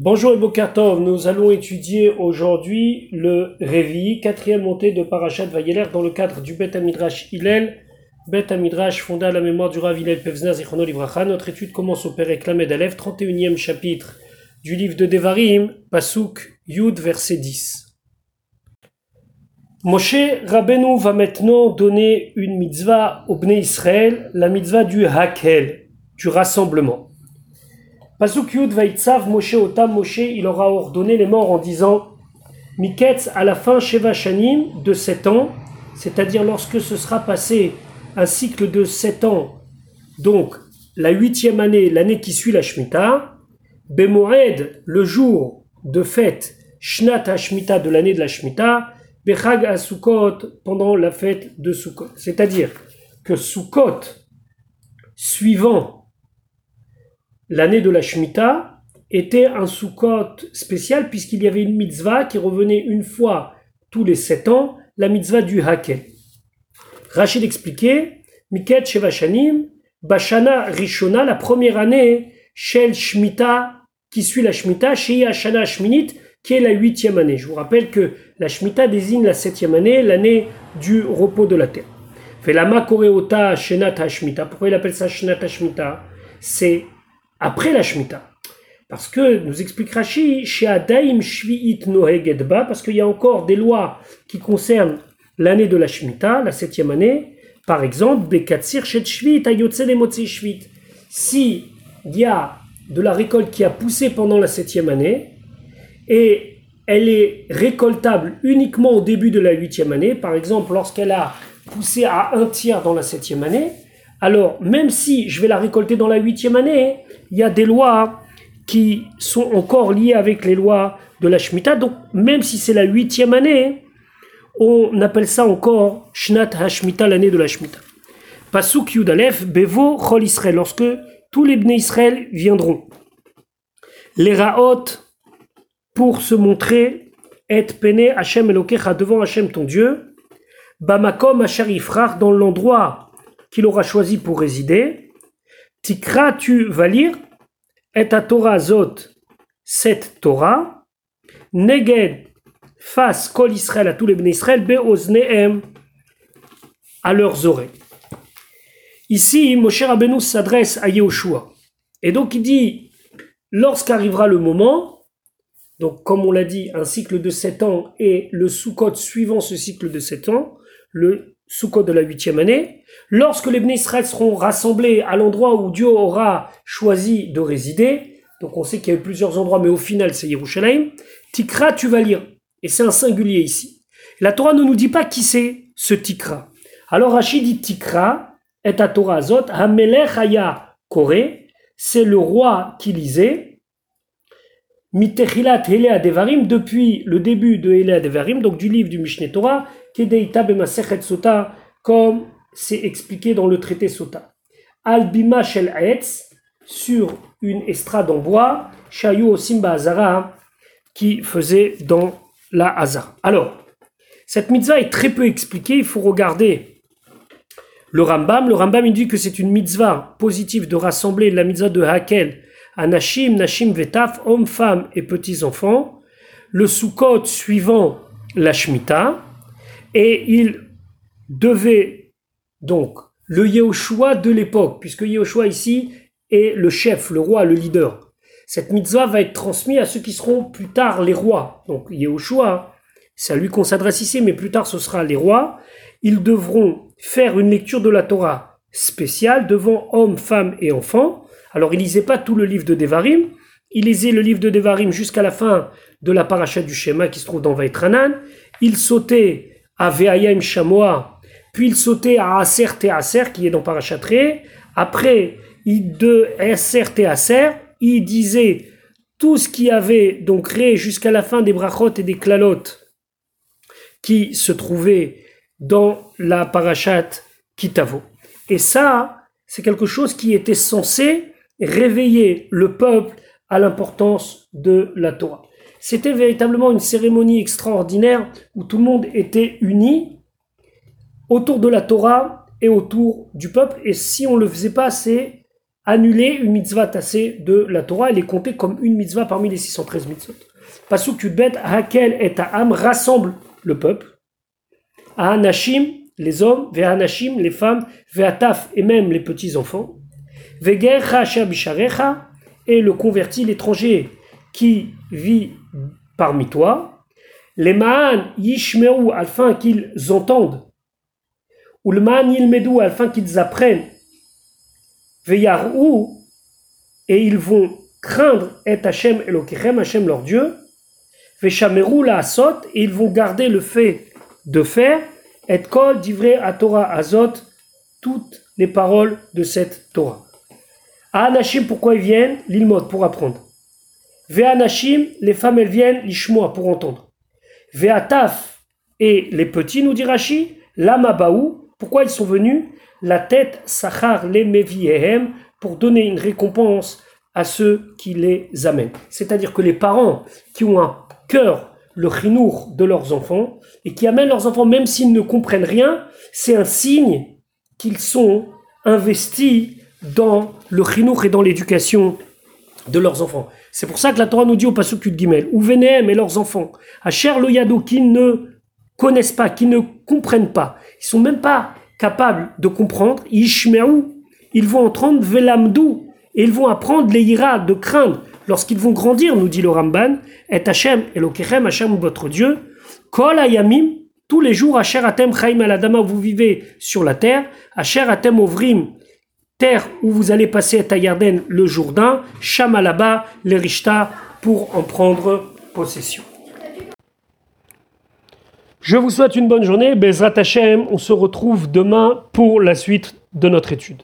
Bonjour et Bokartov, nous allons étudier aujourd'hui le Révi, quatrième montée de Parashat Vayeler dans le cadre du Bet Amidrash Hillel, Bet Amidrash fondé à la mémoire du Rav Hillel Pevzner Zichrono Livracha. Notre étude commence au Père Lamed Aleph, 31e chapitre du livre de Devarim, Pasuk Yud, verset 10. Moshe Rabbeinu va maintenant donner une mitzvah au Bnei Israël, la mitzvah du Hakel, du rassemblement. Pasuk Yud Vaitzav Moshe Otam Moshe, il aura ordonné les morts en disant Miketz à la fin Sheva Shanim de 7 ans, c'est-à-dire lorsque ce sera passé un cycle de 7 ans, donc la huitième année, l'année qui suit la Shemitah, Bemoed, le jour de fête Shnat HaShemitah de l'année de la Shemitah, Bechag Asukot pendant la fête de Sukkot. C'est-à-dire que Sukkot, suivant l'année de la Shemitah était un Sukkot spécial puisqu'il y avait une mitzvah qui revenait une fois tous les sept ans, la mitzvah du Hakel. Rachid expliquait, Miket Shevashanim, Bashana Rishona, la première année, Shel Shemitah, qui suit la Shemitah, Shei Hashana Shminit, qui est la huitième année. Je vous rappelle que la Shemitah désigne la septième année, l'année du repos de la terre. Felama Koreota Shenat Hashmita. Pourquoi il appelle ça Shenat Hashmita C'est après la Shemitah. Parce que, nous explique Rashi, chez Adaim Shvi'it Nohegedba, parce qu'il y a encore des lois qui concernent l'année de la Shemitah, la septième année. Par exemple, Bekatsir Shet Shvit, Ayotse Motzi Shvit. Si il y a de la récolte qui a poussé pendant la septième année, et elle est récoltable uniquement au début de la huitième année, par exemple lorsqu'elle a poussé à un tiers dans la septième année, alors même si je vais la récolter dans la huitième année, il y a des lois qui sont encore liées avec les lois de la Shemitah. Donc, même si c'est la huitième année, on appelle ça encore Shnat HaShemitah, l'année de la Shemitah. Pasuk Yudalef, Bevo Chol Israël, lorsque tous les Bnei Israël viendront. Les Raot, pour se montrer, et pene Hashem Elokecha, devant Hashem ton Dieu, Bamakom Asher dans l'endroit qu'il aura choisi pour résider, Tikra, tu vas lire, et à Torah Zot, cette Torah, Neged, face Kol Israël à tous les bénis Israël, Beozneem, à leurs oreilles. Ici, Moshe Rabbeinu s'adresse à Yehoshua. Et donc il dit, lorsqu'arrivera le moment, donc comme on l'a dit, un cycle de 7 ans et le sous-code suivant ce cycle de 7 ans, le Sukkot de la huitième année, lorsque les Bnei Israël seront rassemblés à l'endroit où Dieu aura choisi de résider, donc on sait qu'il y a eu plusieurs endroits, mais au final c'est Yerushalayim, Tikra tu vas lire, et c'est un singulier ici. La Torah ne nous dit pas qui c'est ce Tikra. Alors Rachid dit Tikra, et à Torah Azot, Hamelech Haya Kore, c'est le roi qui lisait, Mitechilat Hele Devarim, depuis le début de Hele Devarim, donc du livre du Mishneh Torah, Sota, comme c'est expliqué dans le traité Sota. Albima Shel Aetz, sur une estrade en bois, Shayu Simba Azara, qui faisait dans la Hazara. Alors, cette mitzvah est très peu expliquée, il faut regarder le Rambam. Le Rambam il dit que c'est une mitzvah positive de rassembler la mitzvah de Hakel à Nashim, Nashim Vetaf, hommes, femmes et petits-enfants. Le Sukkot suivant la Shemitah et il devait donc le Yehoshua de l'époque, puisque Yehoshua ici est le chef, le roi, le leader. Cette mitzvah va être transmise à ceux qui seront plus tard les rois. Donc Yehoshua, c'est à lui qu'on s'adresse ici, mais plus tard ce sera les rois. Ils devront faire une lecture de la Torah spéciale devant hommes, femmes et enfants. Alors il lisait pas tout le livre de Devarim, il lisait le livre de Devarim jusqu'à la fin de la paracha du schéma qui se trouve dans Vaitranan. Il sautait à Veayim Shamoa, puis il sautait à Aser Aser, qui est dans Parachatré. Après, il de Aser Aser, il disait tout ce qui avait donc créé jusqu'à la fin des brachot et des klalot qui se trouvaient dans la parachat Kitavo. Et ça, c'est quelque chose qui était censé réveiller le peuple à l'importance de la Torah. C'était véritablement une cérémonie extraordinaire où tout le monde était uni autour de la Torah et autour du peuple. Et si on ne le faisait pas, c'est annuler une mitzvah tassée de la Torah, elle est comptée comme une mitzvah parmi les 613 mitzvot. Pasuk Yudbet, Hakel et Ta'am rassemble le peuple. Anashim, les hommes, Anashim, les femmes, Ve'ataf, et même les petits-enfants. Bisharecha, et le converti, l'étranger qui vit parmi toi. Les Ma'an Yishmeru, afin qu'ils entendent. Ou le Ma'an Yilmedu, afin qu'ils apprennent. Ve'yarou, et ils vont craindre et Hashem Elokechem, Hashem leur Dieu. Ve'shameru la asot, et ils vont garder le fait de faire. Et kol divrei à Torah azot, toutes les paroles de cette Torah. À Anashim, pourquoi ils viennent? L'ilmod, pour apprendre. Ve'anashim, les femmes, elles viennent l'ishmoa, pour entendre. Ve'ataf, et les petits, nous dit Rashi, l'amabaou, pourquoi ils sont venus? La tête, sachar les meviehem, pour donner une récompense à ceux qui les amènent. C'est-à-dire que les parents qui ont un cœur, le chinour de leurs enfants, et qui amènent leurs enfants, même s'ils ne comprennent rien, c'est un signe qu'ils sont investis dans le chinour et dans l'éducation de leurs enfants. C'est pour ça que la Torah nous dit au Pasuk de Gimel, ou Vénéem et leurs enfants, à Cher le Yado, qui ne connaissent pas, qui ne comprennent pas, ils sont même pas capables de comprendre, Ishmeou, ils vont entendre Velamdou, et ils vont apprendre les ira de craindre lorsqu'ils vont grandir, nous dit le Ramban, et Hachem, et Lokechem, Hachem, votre Dieu, Kol Ayamim, tous les jours, Asher Atem Chaim Aladama, vous vivez sur la terre, Asher Atem Ovrim, terre où vous allez passer à Tayarden le Jourdain, Shamalaba, les Rishta, pour en prendre possession. Je vous souhaite une bonne journée. Bezrat Hashem, on se retrouve demain pour la suite de notre étude.